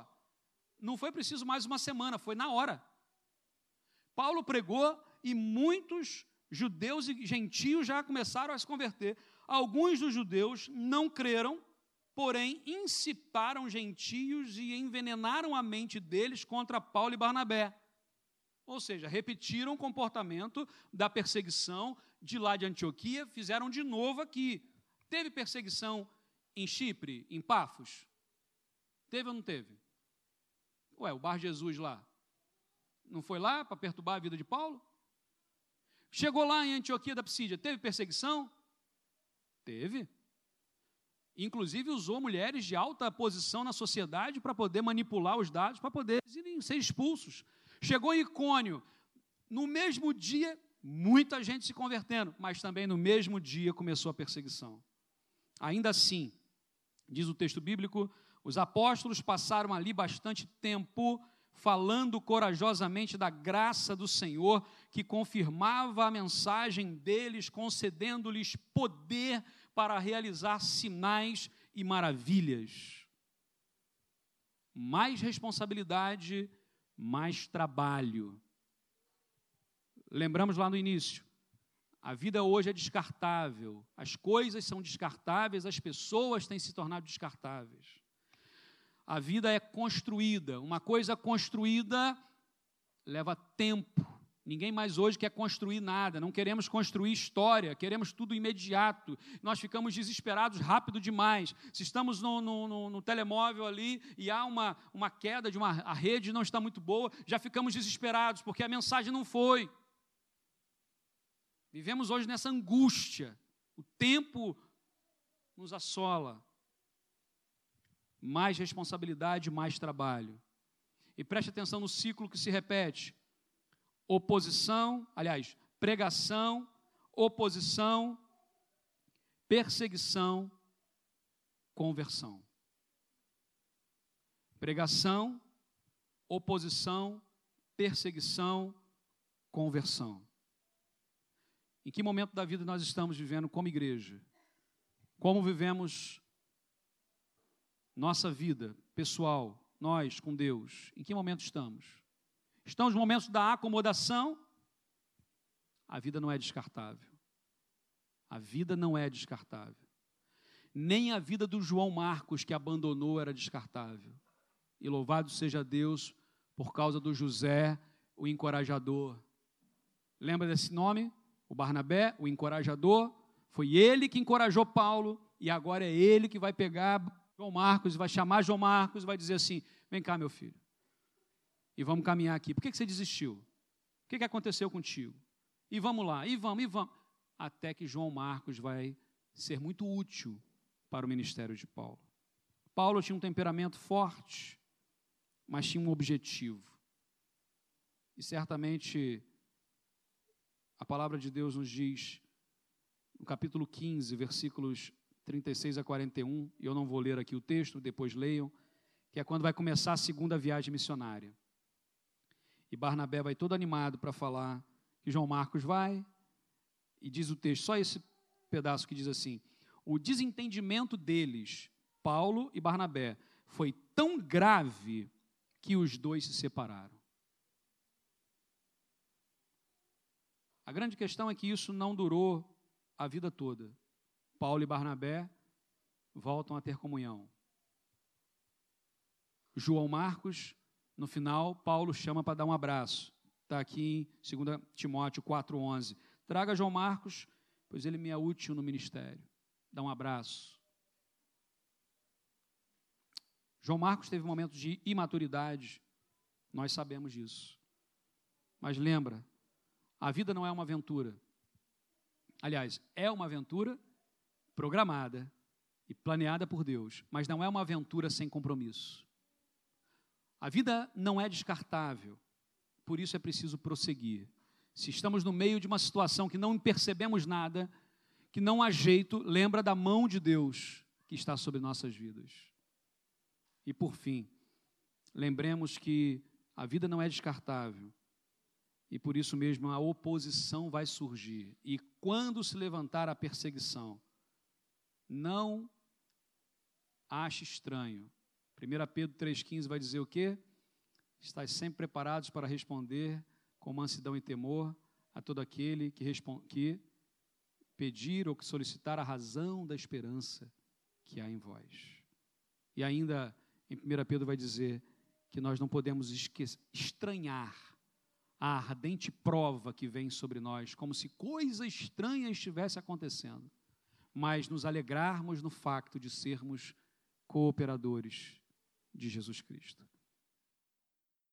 A: não foi preciso mais uma semana, foi na hora. Paulo pregou e muitos judeus e gentios já começaram a se converter. Alguns dos judeus não creram, porém incitaram gentios e envenenaram a mente deles contra Paulo e Barnabé. Ou seja, repetiram o comportamento da perseguição de lá de Antioquia, fizeram de novo aqui. Teve perseguição em Chipre, em Pafos? Teve ou não teve? Ué, o Bar Jesus lá. Não foi lá para perturbar a vida de Paulo? Chegou lá em Antioquia da Psídia, teve perseguição? Teve. Inclusive usou mulheres de alta posição na sociedade para poder manipular os dados, para poder ser expulsos. Chegou em Icônio, no mesmo dia, muita gente se convertendo, mas também no mesmo dia começou a perseguição. Ainda assim, diz o texto bíblico, os apóstolos passaram ali bastante tempo falando corajosamente da graça do Senhor, que confirmava a mensagem deles, concedendo-lhes poder para realizar sinais e maravilhas. Mais responsabilidade mais trabalho. Lembramos lá no início, a vida hoje é descartável, as coisas são descartáveis, as pessoas têm se tornado descartáveis. A vida é construída, uma coisa construída leva tempo, Ninguém mais hoje quer construir nada, não queremos construir história, queremos tudo imediato. Nós ficamos desesperados rápido demais. Se estamos no, no, no, no telemóvel ali e há uma, uma queda de uma a rede não está muito boa, já ficamos desesperados porque a mensagem não foi. Vivemos hoje nessa angústia. O tempo nos assola. Mais responsabilidade, mais trabalho. E preste atenção no ciclo que se repete oposição, aliás, pregação, oposição, perseguição, conversão. Pregação, oposição, perseguição, conversão. Em que momento da vida nós estamos vivendo como igreja? Como vivemos nossa vida pessoal, nós com Deus? Em que momento estamos? Estamos no momento da acomodação? A vida não é descartável. A vida não é descartável. Nem a vida do João Marcos, que abandonou, era descartável. E louvado seja Deus por causa do José, o encorajador. Lembra desse nome? O Barnabé, o encorajador. Foi ele que encorajou Paulo e agora é ele que vai pegar João Marcos, vai chamar João Marcos vai dizer assim: Vem cá, meu filho, e vamos caminhar aqui. Por que, você desistiu? O que, que aconteceu contigo? E vamos lá, e vamos, e vamos. Até que João Marcos vai ser muito útil para o ministério de Paulo. Paulo tinha um temperamento forte, mas tinha um objetivo. E certamente a palavra de Deus nos diz, no capítulo 15, versículos 36 a 41, e eu não vou ler aqui o texto, depois leiam, que é quando vai começar a segunda viagem missionária. E Barnabé vai todo animado para falar que João Marcos vai, e diz o texto, só esse pedaço que diz assim: o desentendimento deles, Paulo e Barnabé, foi tão grave que os dois se separaram. A grande questão é que isso não durou a vida toda. Paulo e Barnabé voltam a ter comunhão. João Marcos, no final, Paulo chama para dar um abraço. Está aqui em 2 Timóteo 4,11. Traga João Marcos, pois ele me é útil no ministério. Dá um abraço. João Marcos teve momentos de imaturidade, nós sabemos disso. Mas lembra, a vida não é uma aventura. Aliás, é uma aventura programada e planeada por Deus, mas não é uma aventura sem compromisso. A vida não é descartável, por isso é preciso prosseguir. Se estamos no meio de uma situação que não percebemos nada, que não há jeito, lembra da mão de Deus que está sobre nossas vidas. E por fim, lembremos que a vida não é descartável, e por isso mesmo a oposição vai surgir. E quando se levantar a perseguição, não ache estranho. 1 Pedro 3,15 vai dizer o quê? Estais sempre preparados para responder com mansidão e temor a todo aquele que, que pedir ou que solicitar a razão da esperança que há em vós. E ainda em 1 Pedro vai dizer que nós não podemos estranhar a ardente prova que vem sobre nós, como se coisa estranha estivesse acontecendo, mas nos alegrarmos no facto de sermos cooperadores de Jesus Cristo.